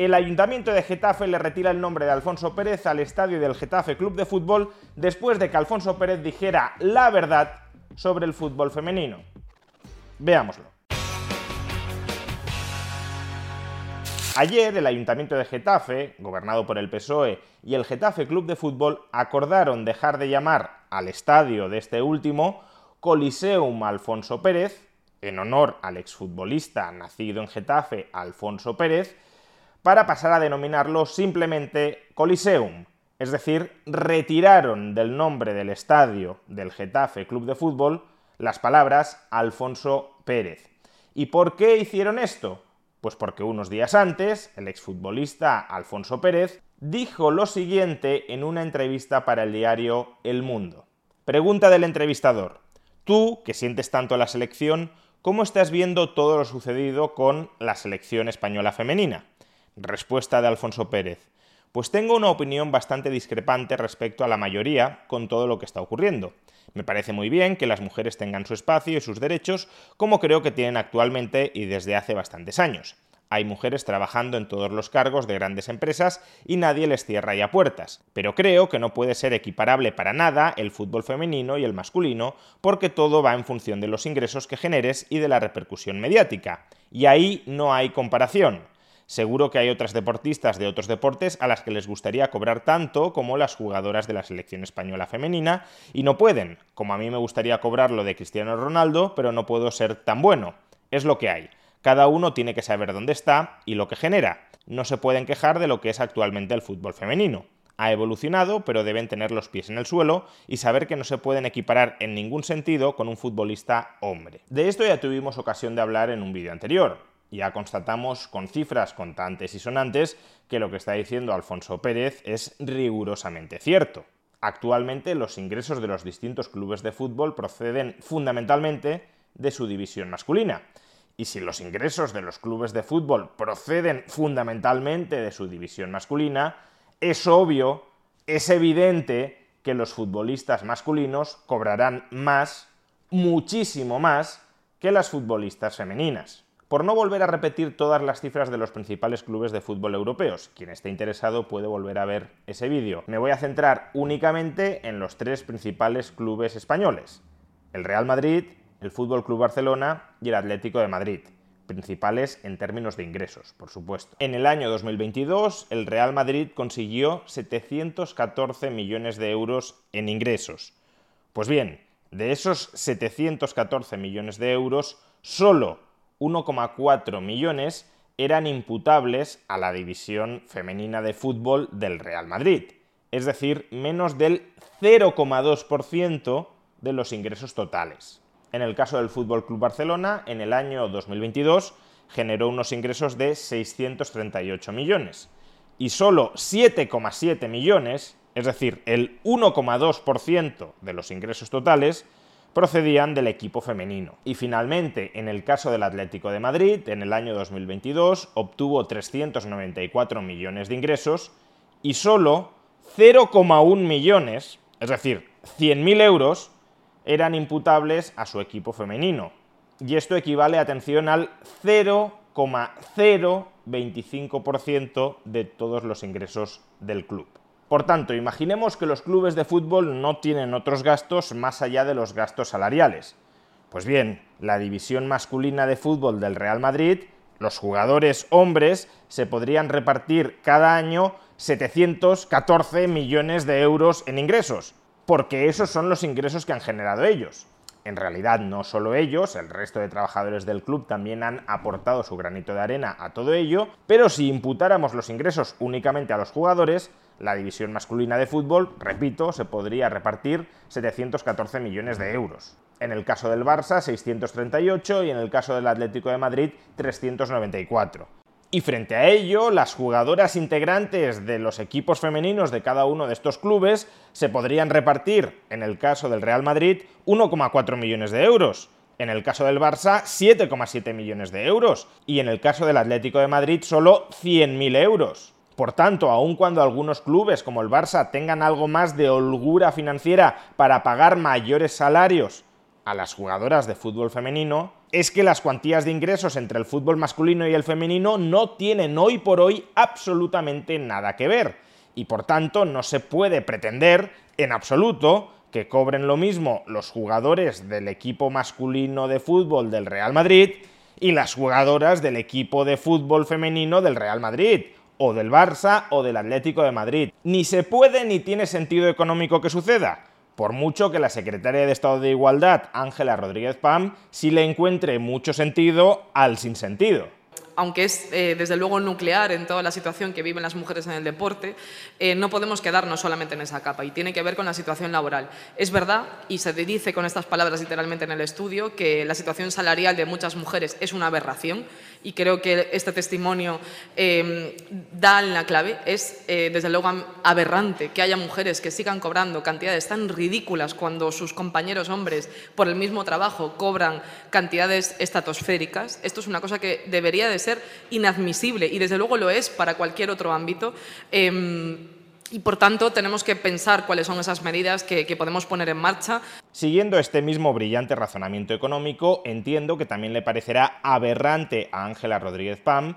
El Ayuntamiento de Getafe le retira el nombre de Alfonso Pérez al estadio del Getafe Club de Fútbol después de que Alfonso Pérez dijera la verdad sobre el fútbol femenino. Veámoslo. Ayer el Ayuntamiento de Getafe, gobernado por el PSOE, y el Getafe Club de Fútbol acordaron dejar de llamar al estadio de este último Coliseum Alfonso Pérez, en honor al exfutbolista nacido en Getafe Alfonso Pérez, para pasar a denominarlo simplemente Coliseum, es decir, retiraron del nombre del estadio del Getafe Club de Fútbol las palabras Alfonso Pérez. ¿Y por qué hicieron esto? Pues porque unos días antes, el exfutbolista Alfonso Pérez dijo lo siguiente en una entrevista para el diario El Mundo. Pregunta del entrevistador. Tú, que sientes tanto la selección, ¿cómo estás viendo todo lo sucedido con la selección española femenina? Respuesta de Alfonso Pérez. Pues tengo una opinión bastante discrepante respecto a la mayoría con todo lo que está ocurriendo. Me parece muy bien que las mujeres tengan su espacio y sus derechos, como creo que tienen actualmente y desde hace bastantes años. Hay mujeres trabajando en todos los cargos de grandes empresas y nadie les cierra ya puertas. Pero creo que no puede ser equiparable para nada el fútbol femenino y el masculino, porque todo va en función de los ingresos que generes y de la repercusión mediática. Y ahí no hay comparación. Seguro que hay otras deportistas de otros deportes a las que les gustaría cobrar tanto como las jugadoras de la selección española femenina y no pueden, como a mí me gustaría cobrar lo de Cristiano Ronaldo, pero no puedo ser tan bueno. Es lo que hay. Cada uno tiene que saber dónde está y lo que genera. No se pueden quejar de lo que es actualmente el fútbol femenino. Ha evolucionado, pero deben tener los pies en el suelo y saber que no se pueden equiparar en ningún sentido con un futbolista hombre. De esto ya tuvimos ocasión de hablar en un vídeo anterior ya constatamos con cifras contantes y sonantes que lo que está diciendo Alfonso Pérez es rigurosamente cierto. Actualmente los ingresos de los distintos clubes de fútbol proceden fundamentalmente de su división masculina. Y si los ingresos de los clubes de fútbol proceden fundamentalmente de su división masculina, es obvio, es evidente que los futbolistas masculinos cobrarán más, muchísimo más, que las futbolistas femeninas por no volver a repetir todas las cifras de los principales clubes de fútbol europeos. Quien esté interesado puede volver a ver ese vídeo. Me voy a centrar únicamente en los tres principales clubes españoles. El Real Madrid, el Fútbol Club Barcelona y el Atlético de Madrid principales en términos de ingresos, por supuesto. En el año 2022, el Real Madrid consiguió 714 millones de euros en ingresos. Pues bien, de esos 714 millones de euros, solo 1,4 millones eran imputables a la división femenina de fútbol del Real Madrid, es decir, menos del 0,2% de los ingresos totales. En el caso del Fútbol Club Barcelona, en el año 2022 generó unos ingresos de 638 millones y solo 7,7 millones, es decir, el 1,2% de los ingresos totales, procedían del equipo femenino. Y finalmente, en el caso del Atlético de Madrid, en el año 2022 obtuvo 394 millones de ingresos y solo 0,1 millones, es decir, 100.000 euros, eran imputables a su equipo femenino. Y esto equivale, atención, al 0,025% de todos los ingresos del club. Por tanto, imaginemos que los clubes de fútbol no tienen otros gastos más allá de los gastos salariales. Pues bien, la división masculina de fútbol del Real Madrid, los jugadores hombres se podrían repartir cada año 714 millones de euros en ingresos, porque esos son los ingresos que han generado ellos. En realidad no solo ellos, el resto de trabajadores del club también han aportado su granito de arena a todo ello, pero si imputáramos los ingresos únicamente a los jugadores, La división masculina de fútbol, repito, se podría repartir 714 millones de euros. En el caso del Barça, 638 y en el caso del Atlético de Madrid, 394. Y frente a ello, las jugadoras integrantes de los equipos femeninos de cada uno de estos clubes se podrían repartir, en el caso del Real Madrid, 1,4 millones de euros, en el caso del Barça, 7,7 millones de euros, y en el caso del Atlético de Madrid, solo 100.000 euros. Por tanto, aun cuando algunos clubes como el Barça tengan algo más de holgura financiera para pagar mayores salarios a las jugadoras de fútbol femenino, es que las cuantías de ingresos entre el fútbol masculino y el femenino no tienen hoy por hoy absolutamente nada que ver. Y por tanto no se puede pretender en absoluto que cobren lo mismo los jugadores del equipo masculino de fútbol del Real Madrid y las jugadoras del equipo de fútbol femenino del Real Madrid, o del Barça o del Atlético de Madrid. Ni se puede ni tiene sentido económico que suceda por mucho que la secretaria de Estado de Igualdad, Ángela Rodríguez Pam, sí le encuentre mucho sentido al sinsentido aunque es eh, desde luego nuclear en toda la situación que viven las mujeres en el deporte, eh, no podemos quedarnos solamente en esa capa y tiene que ver con la situación laboral. Es verdad, y se dice con estas palabras literalmente en el estudio, que la situación salarial de muchas mujeres es una aberración y creo que este testimonio eh, da la clave. Es desde luego aberrante que haya mujeres que sigan cobrando cantidades tan ridículas cuando sus compañeros hombres por el mismo trabajo cobran cantidades estratosféricas. Esto es una cosa que debería de ser inadmisible y desde luego lo es para cualquier otro ámbito. Em, y por tanto tenemos que pensar cuáles son esas medidas que, que, podemos poner en marcha. Siguiendo este mismo brillante razonamiento económico, entiendo que también le parecerá aberrante a Ángela Rodríguez Pam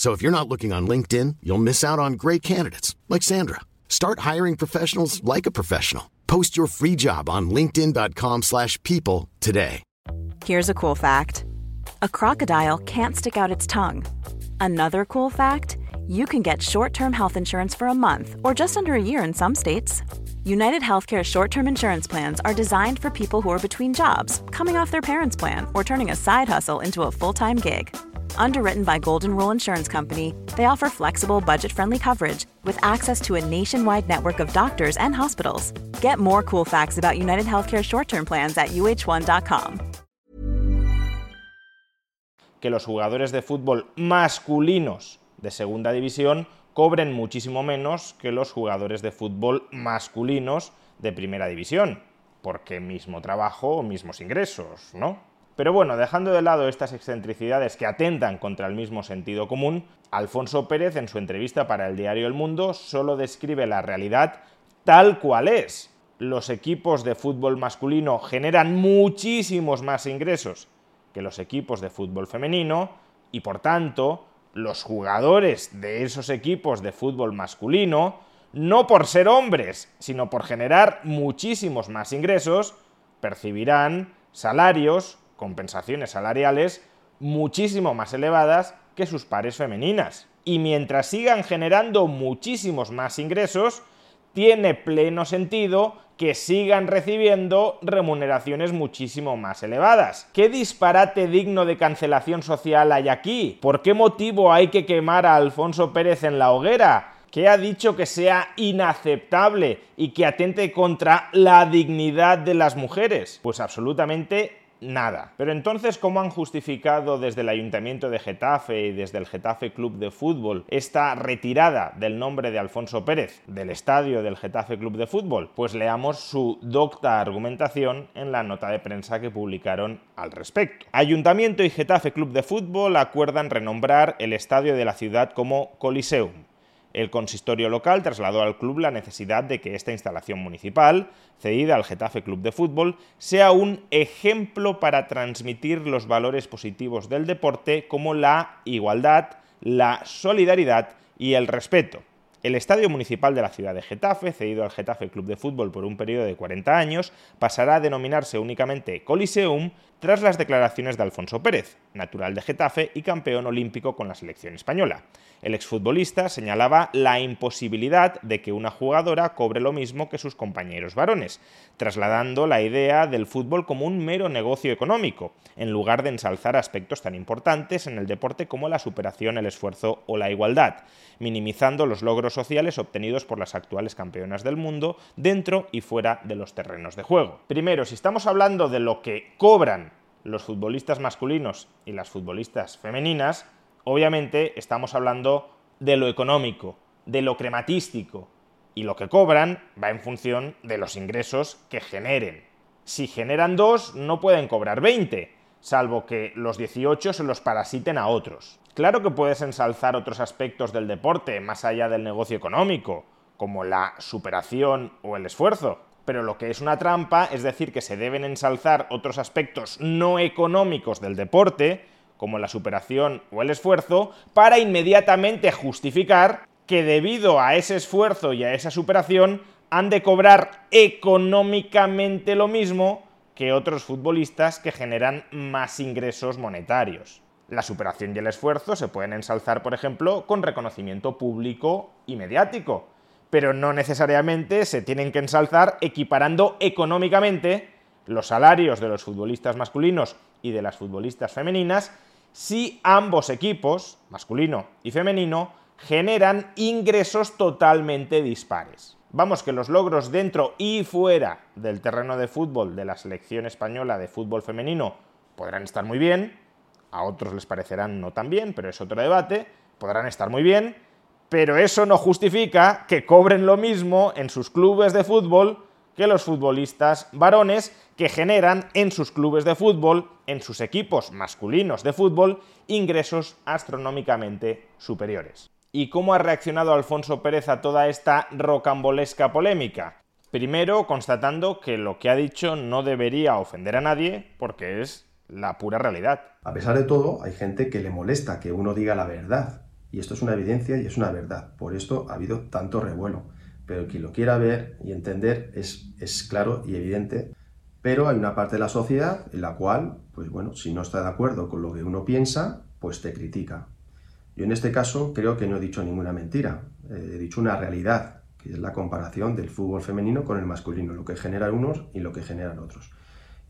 So if you're not looking on LinkedIn, you'll miss out on great candidates like Sandra. Start hiring professionals like a professional. Post your free job on linkedin.com/people today. Here's a cool fact. A crocodile can't stick out its tongue. Another cool fact, you can get short-term health insurance for a month or just under a year in some states. United Healthcare short term insurance plans are designed for people who are between jobs, coming off their parents' plan, or turning a side hustle into a full time gig. Underwritten by Golden Rule Insurance Company, they offer flexible, budget friendly coverage with access to a nationwide network of doctors and hospitals. Get more cool facts about United Healthcare short term plans at uh1.com. Que los jugadores de fútbol masculinos de segunda división cobren muchísimo menos que los jugadores de fútbol masculinos de primera división, porque mismo trabajo mismos ingresos, ¿no? Pero bueno, dejando de lado estas excentricidades que atentan contra el mismo sentido común, Alfonso Pérez en su entrevista para el diario El Mundo solo describe la realidad tal cual es. Los equipos de fútbol masculino generan muchísimos más ingresos que los equipos de fútbol femenino y por tanto los jugadores de esos equipos de fútbol masculino, no por ser hombres, sino por generar muchísimos más ingresos, percibirán salarios, compensaciones salariales, muchísimo más elevadas que sus pares femeninas. Y mientras sigan generando muchísimos más ingresos, tiene pleno sentido que sigan recibiendo remuneraciones muchísimo más elevadas. ¿Qué disparate digno de cancelación social hay aquí? ¿Por qué motivo hay que quemar a Alfonso Pérez en la hoguera? ¿Qué ha dicho que sea inaceptable y que atente contra la dignidad de las mujeres? Pues absolutamente nada. Pero entonces, ¿cómo han justificado desde el Ayuntamiento de Getafe y desde el Getafe Club de Fútbol esta retirada del nombre de Alfonso Pérez del estadio del Getafe Club de Fútbol? Pues leamos su docta argumentación en la nota de prensa que publicaron al respecto. Ayuntamiento y Getafe Club de Fútbol acuerdan renombrar el estadio de la ciudad como Coliseum. El consistorio local trasladó al club la necesidad de que esta instalación municipal, cedida al Getafe Club de Fútbol, sea un ejemplo para transmitir los valores positivos del deporte como la igualdad, la solidaridad y el respeto. El Estadio Municipal de la ciudad de Getafe, cedido al Getafe Club de Fútbol por un periodo de 40 años, pasará a denominarse únicamente Coliseum tras las declaraciones de Alfonso Pérez, natural de Getafe y campeón olímpico con la selección española. El exfutbolista señalaba la imposibilidad de que una jugadora cobre lo mismo que sus compañeros varones, trasladando la idea del fútbol como un mero negocio económico, en lugar de ensalzar aspectos tan importantes en el deporte como la superación, el esfuerzo o la igualdad, minimizando los logros sociales obtenidos por las actuales campeonas del mundo dentro y fuera de los terrenos de juego. Primero, si estamos hablando de lo que cobran los futbolistas masculinos y las futbolistas femeninas, obviamente estamos hablando de lo económico, de lo crematístico, y lo que cobran va en función de los ingresos que generen. Si generan dos, no pueden cobrar 20, salvo que los 18 se los parasiten a otros. Claro que puedes ensalzar otros aspectos del deporte más allá del negocio económico, como la superación o el esfuerzo, pero lo que es una trampa es decir que se deben ensalzar otros aspectos no económicos del deporte, como la superación o el esfuerzo, para inmediatamente justificar que debido a ese esfuerzo y a esa superación han de cobrar económicamente lo mismo que otros futbolistas que generan más ingresos monetarios. La superación y el esfuerzo se pueden ensalzar, por ejemplo, con reconocimiento público y mediático, pero no necesariamente se tienen que ensalzar equiparando económicamente los salarios de los futbolistas masculinos y de las futbolistas femeninas si ambos equipos, masculino y femenino, generan ingresos totalmente dispares. Vamos que los logros dentro y fuera del terreno de fútbol de la selección española de fútbol femenino podrán estar muy bien, a otros les parecerán no tan bien, pero es otro debate, podrán estar muy bien, pero eso no justifica que cobren lo mismo en sus clubes de fútbol que los futbolistas varones que generan en sus clubes de fútbol, en sus equipos masculinos de fútbol, ingresos astronómicamente superiores. ¿Y cómo ha reaccionado Alfonso Pérez a toda esta rocambolesca polémica? Primero, constatando que lo que ha dicho no debería ofender a nadie porque es la pura realidad. A pesar de todo, hay gente que le molesta que uno diga la verdad y esto es una evidencia y es una verdad. Por esto ha habido tanto revuelo. Pero quien lo quiera ver y entender es, claro y evidente. Pero hay una parte de la sociedad en la cual, pues bueno, si no está de acuerdo con lo que uno piensa, pues te critica. Yo en este caso creo que no he dicho ninguna mentira. He dicho una realidad, que es la comparación del fútbol femenino con el masculino, lo que generan unos y lo que generan otros.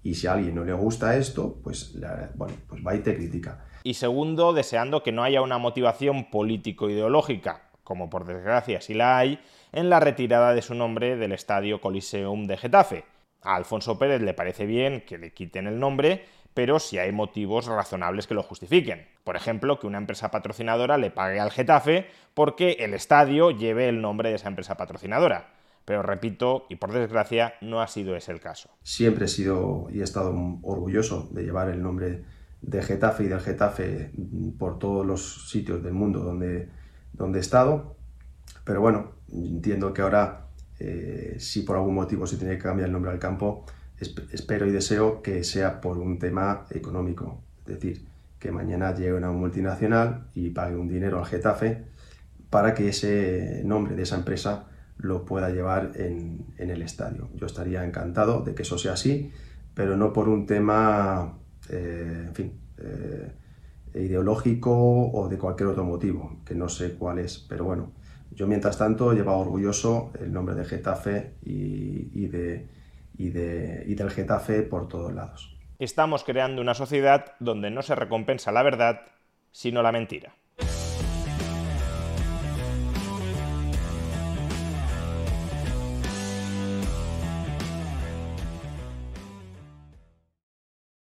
Y si a alguien no le gusta esto, pues, bueno, pues va y te critica. Y segundo, deseando que no haya una motivación político-ideológica, como por desgracia sí la hay, en la retirada de su nombre del Estadio Coliseum de Getafe. A Alfonso Pérez le parece bien que le quiten el nombre, pero si hay motivos razonables que lo justifiquen. Por ejemplo, que una empresa patrocinadora le pague al Getafe porque el estadio lleve el nombre de esa empresa patrocinadora. Pero repito, y por desgracia, no ha sido ese el caso. Siempre he sido y he estado orgulloso de llevar el nombre de Getafe y del Getafe por todos los sitios del mundo donde, donde he estado. Pero bueno, entiendo que ahora, eh, si por algún motivo se tiene que cambiar el nombre al campo, espero y deseo que sea por un tema económico. Es decir, que mañana llegue una multinacional y pague un dinero al Getafe para que ese nombre de esa empresa lo pueda llevar en, el estadio. Yo estaría encantado de que eso sea así, pero no por un tema, eh, en fin, eh, ideológico o de cualquier otro motivo, que no sé cuál es, pero bueno, yo mientras tanto llevaba orgulloso el nombre de Getafe y, de, y, de, y del Getafe por todos lados. Estamos creando una sociedad donde no se recompensa la verdad, sino la mentira.